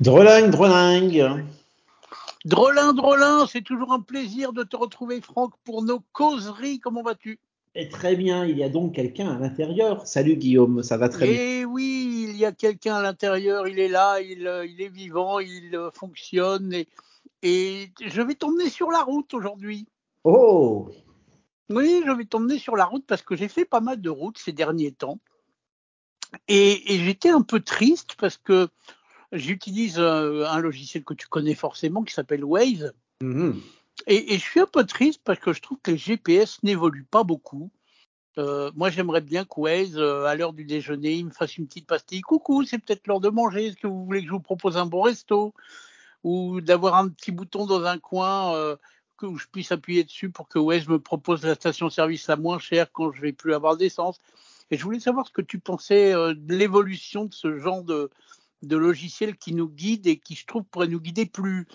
Drolingue, drolingue. Drolin, drolin, c'est toujours un plaisir de te retrouver, Franck, pour nos causeries. Comment vas-tu? Et très bien, il y a donc quelqu'un à l'intérieur. Salut Guillaume, ça va très bien. Eh oui, il y a quelqu'un à l'intérieur, il est là, il, euh, il est vivant, il euh, fonctionne. Et, et je vais t'emmener sur la route aujourd'hui. Oh Oui, je vais t'emmener sur la route parce que j'ai fait pas mal de routes ces derniers temps. Et, et j'étais un peu triste parce que j'utilise euh, un logiciel que tu connais forcément qui s'appelle Waze. Mhm. Et, et je suis un peu triste parce que je trouve que les GPS n'évoluent pas beaucoup. Euh, moi, j'aimerais bien que Waze, euh, à l'heure du déjeuner, il me fasse une petite pastille. Coucou, c'est peut-être l'heure de manger. Est-ce que vous voulez que je vous propose un bon resto? Ou d'avoir un petit bouton dans un coin euh, que je puisse appuyer dessus pour que Waze me propose la station-service la moins chère quand je vais plus avoir d'essence. Et je voulais savoir ce que tu pensais euh, de l'évolution de ce genre de, de logiciel qui nous guide et qui, je trouve, pourrait nous guider plus,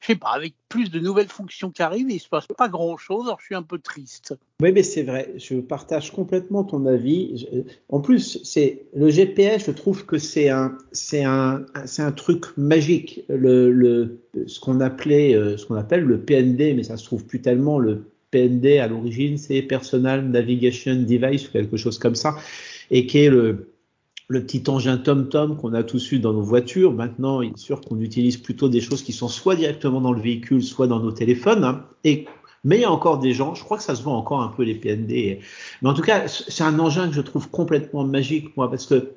je sais pas, avec plus de nouvelles fonctions qui arrivent et il se passe pas grand chose. Alors je suis un peu triste. Oui, mais c'est vrai, je partage complètement ton avis. En plus, c'est le GPS, je trouve que c'est un, c'est un, c'est un truc magique. Le, le, ce qu'on appelait, euh, ce qu'on appelle le PND, mais ça se trouve plus tellement. Le PND à l'origine, c'est Personal Navigation Device ou quelque chose comme ça, et qui est le, le petit engin TomTom qu'on a tous eu dans nos voitures. Maintenant, il est sûr qu'on utilise plutôt des choses qui sont soit directement dans le véhicule, soit dans nos téléphones. mais il y a encore des gens, je crois que ça se voit encore un peu les PND. Mais en tout cas, c'est un engin que je trouve complètement magique, moi, parce que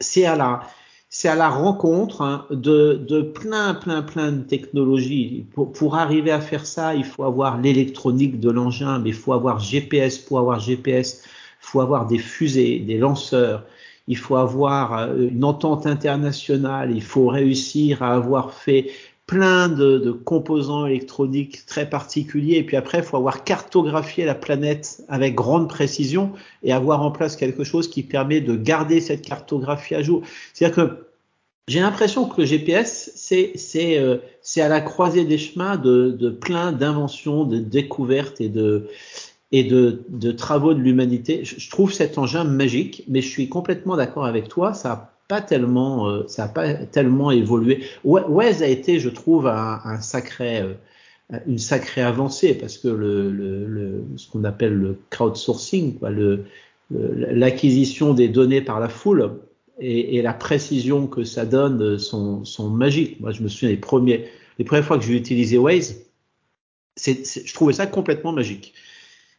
c'est à la, rencontre hein, de, de plein, plein, plein de technologies. Pour, pour arriver à faire ça, il faut avoir l'électronique de l'engin, mais il faut avoir GPS. Pour avoir GPS, il faut avoir des fusées, des lanceurs. Il faut avoir euh, une entente internationale. Il faut réussir à avoir fait plein de, composants électroniques très particuliers. Et puis après, il faut avoir cartographié la planète avec grande précision et avoir en place quelque chose qui permet de garder cette cartographie à jour. C'est-à-dire que j'ai l'impression que le GPS, c'est c'est euh, à la croisée des chemins de, de plein d'inventions, de découvertes et de et de, de travaux de l'humanité. Je, trouve cet engin magique, mais je suis complètement d'accord avec toi. Ça a pas tellement, euh, ça a pas tellement évolué. Wa- Waze a été, je trouve, un, sacré, euh, une sacrée avancée parce que le, le, le ce qu'on appelle le crowdsourcing, quoi, le, l'acquisition des données par la foule et, la précision que ça donne sont, sont magiques. Moi, je me souviens des premiers, les premières fois que j'ai utilisé Waze, c'est- je trouvais ça complètement magique.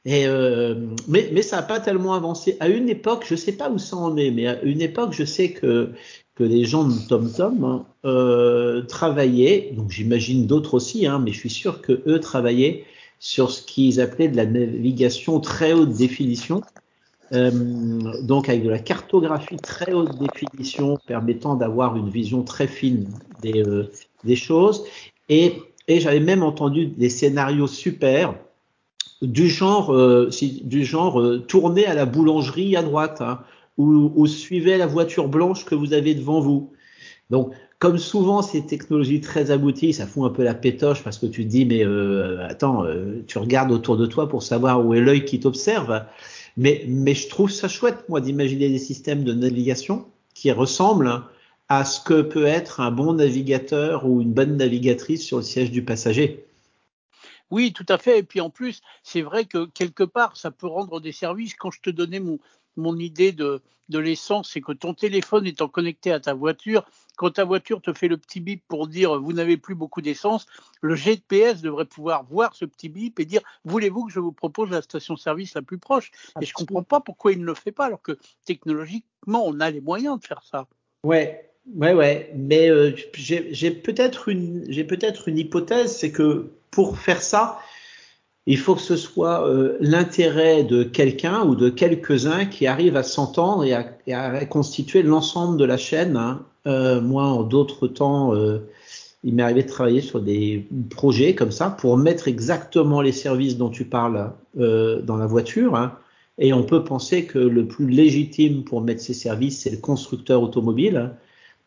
Et euh, mais, mais ça n'a pas tellement avancé. À une époque, je sais pas où ça en est, mais à une époque, je sais que que les gens de TomTom hein, euh, travaillaient, donc j'imagine d'autres aussi, hein, mais je suis sûr que eux travaillaient sur ce qu'ils appelaient de la navigation très haute définition. Euh, donc avec de la cartographie très haute définition permettant d'avoir une vision très fine des, euh, des choses. Et, et j'avais même entendu des scénarios super du genre, euh, du genre euh, tournez à la boulangerie à droite, hein, ou, ou suivez la voiture blanche que vous avez devant vous. Donc, comme souvent ces technologies très abouties, ça fout un peu la pétoche parce que tu te dis mais euh, attends, euh, tu regardes autour de toi pour savoir où est l'œil qui t'observe. Mais, mais je trouve ça chouette moi d'imaginer des systèmes de navigation qui ressemblent à ce que peut être un bon navigateur ou une bonne navigatrice sur le siège du passager. Oui, tout à fait. Et puis en plus, c'est vrai que quelque part, ça peut rendre des services. Quand je te donnais mon, mon idée de, l'essence, c'est que ton téléphone étant connecté à ta voiture, quand ta voiture te fait le petit bip pour dire vous n'avez plus beaucoup d'essence, le GPS devrait pouvoir voir ce petit bip et dire voulez-vous que je vous propose la station-service la plus proche? Et je comprends pas pourquoi il ne le fait pas, alors que technologiquement, on a les moyens de faire ça. Ouais, ouais, ouais. Mais euh, j'ai peut-être une, j'ai peut-être une hypothèse, c'est que pour faire ça, il faut que ce soit euh, l'intérêt de quelqu'un ou de quelques-uns qui arrivent à s'entendre et à, reconstituer l'ensemble de la chaîne. hein. Euh, moi, en d'autres temps, euh, il m'est arrivé de travailler sur des projets comme ça pour mettre exactement les services dont tu parles dans la voiture. hein. Et on peut penser que le plus légitime pour mettre ces services, c'est le constructeur automobile.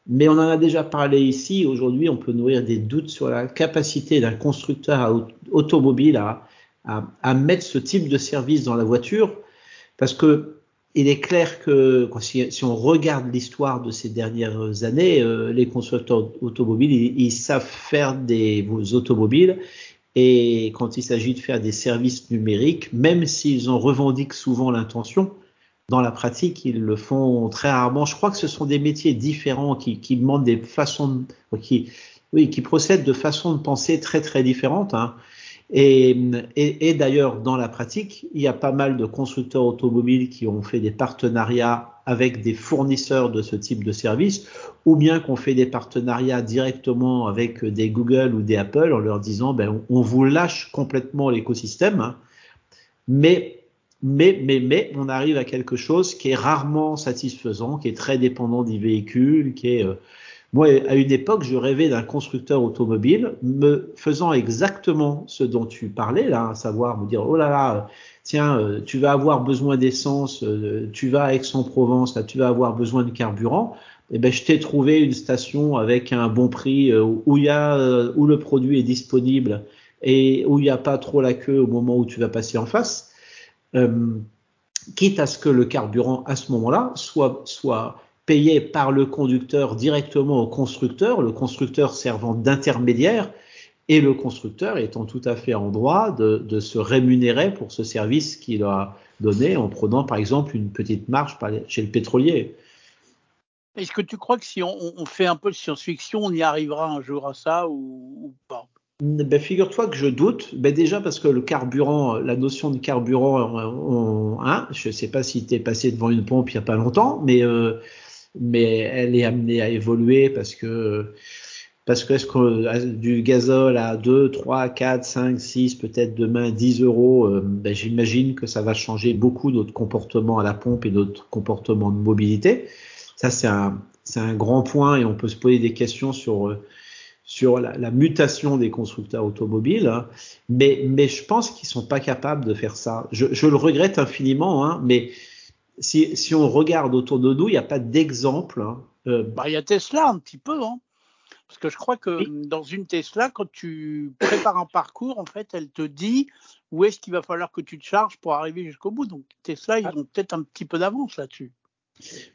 Mais on en a déjà parlé ici. Aujourd'hui, on peut nourrir des doutes sur la capacité d'un constructeur automobile à, à, mettre ce type de service dans la voiture. Parce que il est clair que si, on regarde l'histoire de ces dernières années, euh, les constructeurs automobiles, ils, ils, savent faire des automobiles et quand il s'agit de faire des services numériques, même s'ils en revendiquent souvent l'intention, dans la pratique, ils le font très rarement. Je crois que ce sont des métiers différents qui, qui demandent des façons, de, qui, oui, qui procèdent de façons de penser très très différentes. Hein. Et, et, et d'ailleurs, dans la pratique, il y a pas mal de constructeurs automobiles qui ont fait des partenariats avec des fournisseurs de ce type de service, ou bien qu'on fait des partenariats directement avec des Google ou des Apple en leur disant, ben, on vous lâche complètement l'écosystème, hein. mais mais, mais, mais, on arrive à quelque chose qui est rarement satisfaisant, qui est très dépendant du véhicule, qui est, euh, moi, à une époque, je rêvais d'un constructeur automobile me faisant exactement ce dont tu parlais, là, à savoir me dire, oh là là, tiens, euh, tu vas avoir besoin d'essence, euh, tu vas à Aix-en-Provence, là, tu vas avoir besoin de carburant. Eh ben, je t'ai trouvé une station avec un bon prix euh, où il y a, où le produit est disponible et où il n'y a pas trop la queue au moment où tu vas passer en face. Quitte à ce que le carburant à ce moment-là soit, soit payé par le conducteur directement au constructeur, le constructeur servant d'intermédiaire et le constructeur étant tout à fait en droit de, se rémunérer pour ce service qu'il a donné en prenant par exemple une petite marge chez le pétrolier. Est-ce que tu crois que si on, fait un peu de science-fiction, on y arrivera un jour à ça ou pas? Ben, figure-toi que je doute. Ben, déjà parce que le carburant, la notion de carburant, on, hein, je ne sais pas si tu es passé devant une pompe il n'y a pas longtemps, mais euh, mais elle est amenée à évoluer parce que parce que est-ce que du gazole à 2, 3, 4, 5, 6, peut-être demain 10 euros, euh, ben j'imagine que ça va changer beaucoup notre comportement à la pompe et notre comportement de mobilité. Ça, c'est un, c'est un grand point et on peut se poser des questions sur, sur la, la mutation des constructeurs automobiles. Hein. Mais, mais je pense qu'ils sont pas capables de faire ça. Je, je le regrette infiniment, hein, mais si, si, on regarde autour de nous, il n'y a pas d'exemple. Hein. Euh, bah, il y a Tesla un petit peu, hein. Parce que je crois que oui. dans une Tesla, quand tu prépares un parcours, en fait, elle te dit où est-ce qu'il va falloir que tu te charges pour arriver jusqu'au bout. Donc Tesla, ils ah. ont peut-être un petit peu d'avance là-dessus.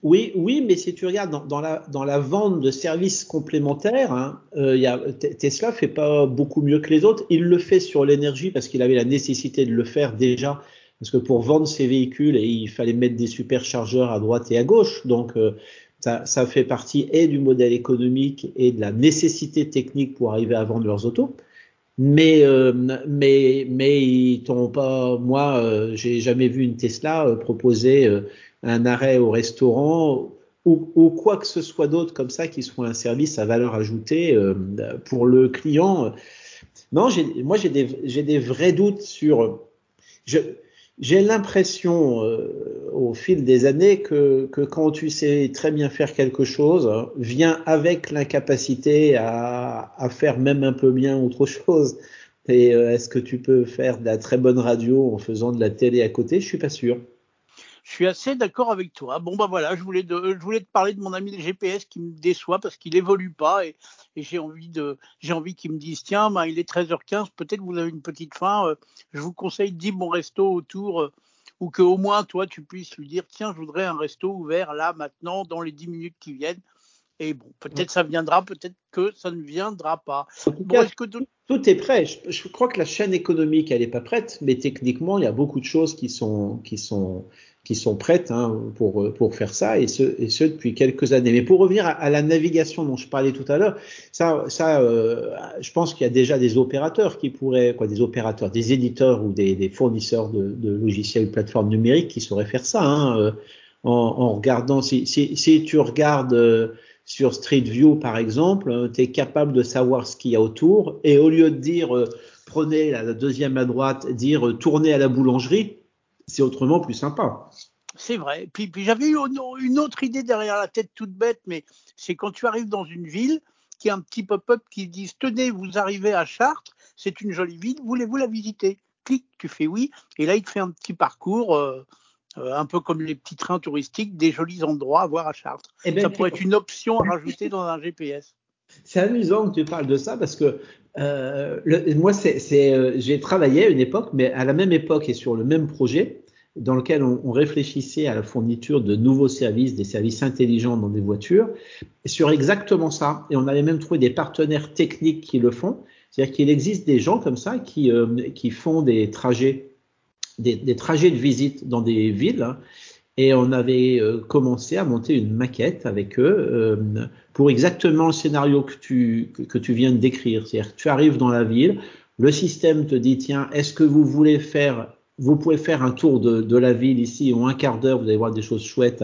Oui, oui, mais si tu regardes dans, la, vente de services complémentaires, hein, euh, Tesla fait pas beaucoup mieux que les autres. Il le fait sur l'énergie parce qu'il avait la nécessité de le faire déjà parce que pour vendre ces véhicules, il fallait mettre des superchargeurs à droite et à gauche. Donc, euh, ça, fait partie et du modèle économique et de la nécessité technique pour arriver à vendre leurs autos. Mais, euh, mais, mais ils t'ont pas. Moi, euh, j'ai jamais vu une Tesla euh, proposer un arrêt au restaurant ou, quoi que ce soit d'autre comme ça qui soit un service à valeur ajoutée euh, pour le client. Non, moi j'ai des, vrais doutes sur. J'ai l'impression euh, au fil des années que, quand tu sais très bien faire quelque chose, vient avec l'incapacité à, à, faire même un peu bien autre chose. Et euh, est-ce que tu peux faire de la très bonne radio en faisant de la télé à côté? Je suis pas sûr. Je suis assez d'accord avec toi. Bon bah voilà, je voulais, de, je voulais te parler de mon ami le GPS qui me déçoit parce qu'il évolue pas et, et j'ai envie de, j'ai envie qu'ils me disent tiens, bah, il est 13h15, peut-être vous avez une petite faim. Euh, je vous conseille 10 bons restos autour euh, ou que au moins toi tu puisses lui dire tiens, je voudrais un resto ouvert là maintenant dans les 10 minutes qui viennent. Et bon, peut-être ça viendra, peut-être que ça ne viendra pas. Bon, cas, que tout... tout... est prêt. Je, je, crois que la chaîne économique, elle n'est pas prête, mais techniquement, il y a beaucoup de choses qui sont, qui sont, qui sont prêtes hein, pour, pour faire ça, et ce, et ce depuis quelques années. Mais pour revenir à, la navigation dont je parlais tout à l'heure, ça, ça euh, je pense qu'il y a déjà des opérateurs qui pourraient, quoi, des opérateurs, des éditeurs ou des, des fournisseurs de, logiciels ou plateformes numériques qui sauraient faire ça, hein, euh, en, regardant, si, si, tu regardes euh, sur Street View par exemple, tu es capable de savoir ce qu'il y a autour, et au lieu de dire prenez la deuxième à droite, dire tournez à la boulangerie, c'est autrement plus sympa. C'est vrai. Puis, puis j'avais eu une autre idée derrière la tête toute bête, mais c'est quand tu arrives dans une ville, qui a un petit pop-up qui dit tenez, vous arrivez à Chartres, c'est une jolie ville, voulez-vous la visiter? Clique, tu fais oui, et là il te fait un petit parcours. Euh, euh, un peu comme les petits trains touristiques, des jolis endroits à voir à Chartres. Eh ben, ça pourrait être une option à rajouter dans un GPS. C'est amusant que tu parles de ça parce que euh, le, moi, c'est, euh, j'ai travaillé à une époque, mais à la même époque et sur le même projet, dans lequel on, réfléchissait à la fourniture de nouveaux services, des services intelligents dans des voitures, sur exactement ça. Et on avait même trouvé des partenaires techniques qui le font. C'est-à-dire qu'il existe des gens comme ça qui, euh, qui font des trajets, des, trajets de visite dans des villes. Hein. et on avait euh, commencé à monter une maquette avec eux euh, pour exactement le scénario que tu, que, que tu viens de décrire. C'est-à-dire que tu arrives dans la ville, le système te dit, tiens, est-ce que vous voulez faire, vous pouvez faire un tour de, de la ville ici en un quart d'heure, vous allez voir des choses chouettes.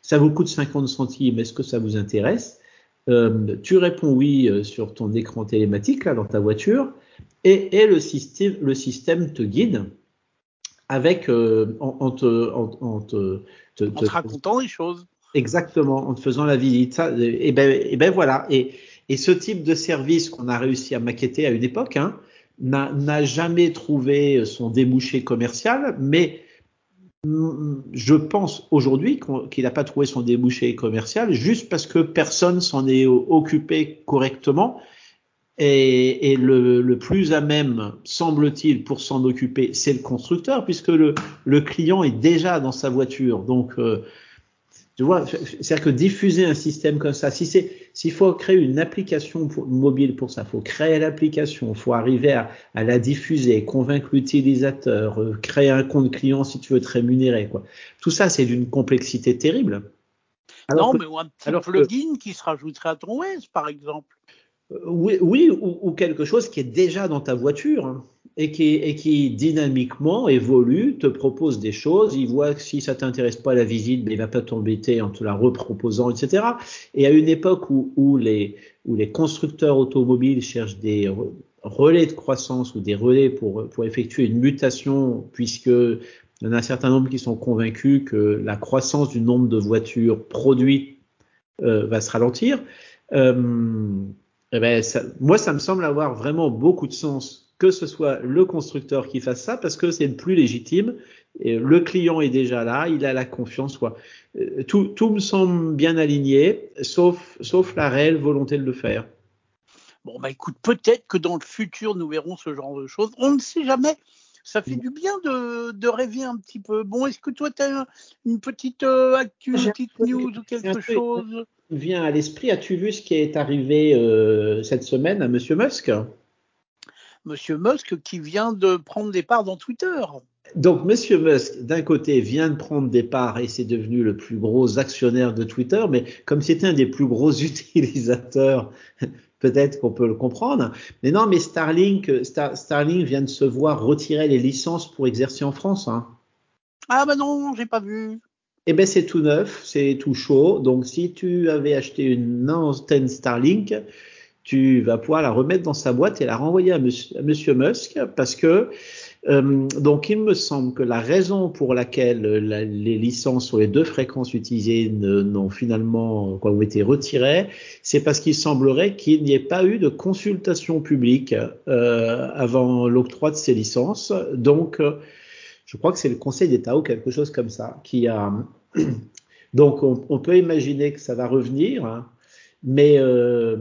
Ça vous coûte 50 centimes, est-ce que ça vous intéresse? Euh, Tu réponds oui euh, sur ton écran télématique, là, dans ta voiture, et, et le, système, le système te guide avec, euh, en, en, te, en, en te, te, en te racontant les choses. Exactement, en te faisant la visite. Ça, et ben, et ben voilà. Et, et ce type de service qu'on a réussi à maqueter à une époque, hein, n'a jamais trouvé son débouché commercial, mais je pense aujourd'hui qu'il n'a pas trouvé son débouché commercial juste parce que personne s'en est occupé correctement. Et, le, plus à même, semble-t-il, pour s'en occuper, c'est le constructeur, puisque le, le, client est déjà dans sa voiture. Donc, euh, tu vois, c'est-à-dire que diffuser un système comme ça, si c'est, s'il faut créer une application mobile pour ça, faut créer l'application, faut arriver à, à, la diffuser, convaincre l'utilisateur, euh, créer un compte client si tu veux te rémunérer, quoi. Tout ça, c'est d'une complexité terrible. Alors non, mais ou un petit plugin que, qui se rajouterait à ton OS, par exemple. Euh, oui, oui ou, ou, quelque chose qui est déjà dans ta voiture. Hein et qui, et qui dynamiquement évolue, te propose des choses, il voit que si ça t'intéresse pas la visite, mais il va pas t'embêter en te la reproposant, etc. Et à une époque où, où, les, où les constructeurs automobiles cherchent des relais de croissance ou des relais pour, pour effectuer une mutation, puisque il y en a un certain nombre qui sont convaincus que la croissance du nombre de voitures produites euh, va se ralentir. Euh, eh ben ça, moi, ça me semble avoir vraiment beaucoup de sens que ce soit le constructeur qui fasse ça parce que c'est le plus légitime. Et le client est déjà là, il a la confiance. Quoi. Euh, tout, tout me semble bien aligné, sauf, sauf la réelle volonté de le faire. Bon, bah écoute, peut-être que dans le futur, nous verrons ce genre de choses. On ne sait jamais. Ça fait du bien de, de rêver un petit peu. Bon, est-ce que toi, tu as une petite euh, actu, une petite news ou quelque chose? Vient à l'esprit. As-tu vu ce qui est arrivé euh, cette semaine à Monsieur Musk? Monsieur Musk qui vient de prendre des parts dans Twitter. Donc, Monsieur Musk, d'un côté, vient de prendre des parts et c'est devenu le plus gros actionnaire de Twitter, mais comme c'était un des plus gros utilisateurs, peut-être qu'on peut le comprendre. Mais non, mais Starlink, Starlink vient de se voir retirer les licences pour exercer en France. Hein. Ah bah non, j'ai pas vu. Eh ben c'est tout neuf, c'est tout chaud. Donc si tu avais acheté une antenne Starlink, tu vas pouvoir la remettre dans sa boîte et la renvoyer à monsieur, Musk parce que euh, donc il me semble que la raison pour laquelle les licences sur les deux fréquences utilisées n'ont finalement quoi, ont été retirées, c'est parce qu'il semblerait qu'il n'y ait pas eu de consultation publique euh, avant l'octroi de ces licences. Donc euh, je crois que c'est le Conseil d'État ou quelque chose comme ça qui a donc on, on peut imaginer que ça va revenir. Hein, mais, euh,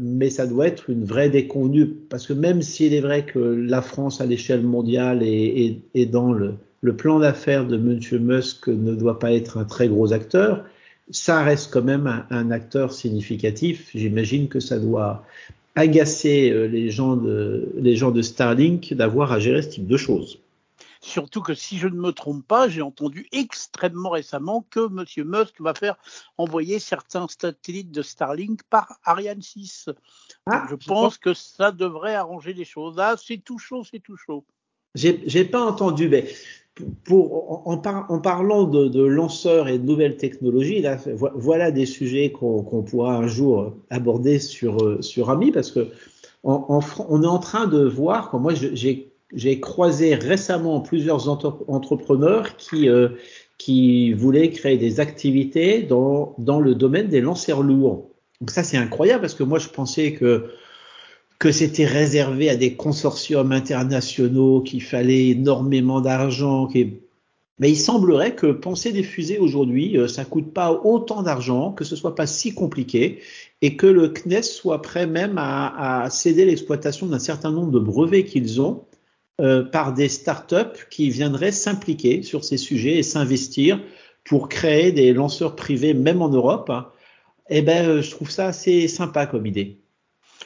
mais ça doit être une vraie déconvenue, parce que même s'il est vrai que la France à l'échelle mondiale et, dans le, le plan d'affaires de M. Musk ne doit pas être un très gros acteur, ça reste quand même un, un acteur significatif. J'imagine que ça doit agacer euh, les gens de, les gens de Starlink d'avoir à gérer ce type de choses. Surtout que si je ne me trompe pas, j'ai entendu extrêmement récemment que M. Musk va faire envoyer certains satellites de Starlink par Ariane 6. Ah, je, pense, que ça devrait arranger les choses. Ah, c'est tout chaud, c'est tout chaud. J'ai pas entendu, mais pour, en, par, en parlant de, de, lanceurs et de nouvelles technologies, là, voilà des sujets qu'on qu pourra un jour aborder sur, sur Ami, parce que en, en, on est en train de voir, moi j'ai j'ai croisé récemment plusieurs entrepreneurs qui, euh, qui voulaient créer des activités dans, dans le domaine des lanceurs lourds. Donc ça, c'est incroyable parce que moi, je pensais que que c'était réservé à des consortiums internationaux, qu'il fallait énormément d'argent. Mais il semblerait que penser des fusées aujourd'hui, euh, ça coûte pas autant d'argent, que ce soit pas si compliqué, et que le CNES soit prêt même à, à céder l'exploitation d'un certain nombre de brevets qu'ils ont euh, par des startups qui viendraient s'impliquer sur ces sujets et s'investir pour créer des lanceurs privés, même en Europe. Eh ben, euh, je trouve ça assez sympa comme idée.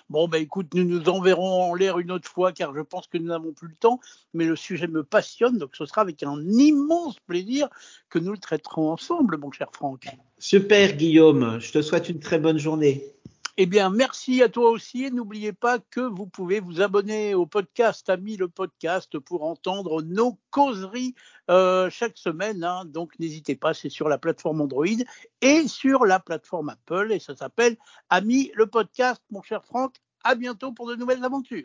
Bon, ben écoute, nous nous enverrons en l'air une autre fois car je pense que nous n'avons plus le temps, mais le sujet me passionne, donc ce sera avec un immense plaisir que nous le traiterons ensemble, mon cher Franck. Super, Guillaume. Je te souhaite une très bonne journée. Eh bien, merci à toi aussi. Et n'oubliez pas que vous pouvez vous abonner au podcast Ami le podcast pour entendre nos causeries euh, chaque semaine. Hein. Donc, n'hésitez pas, c'est sur la plateforme Android et sur la plateforme Apple. Et ça s'appelle Ami le podcast, mon cher Franck. À bientôt pour de nouvelles aventures.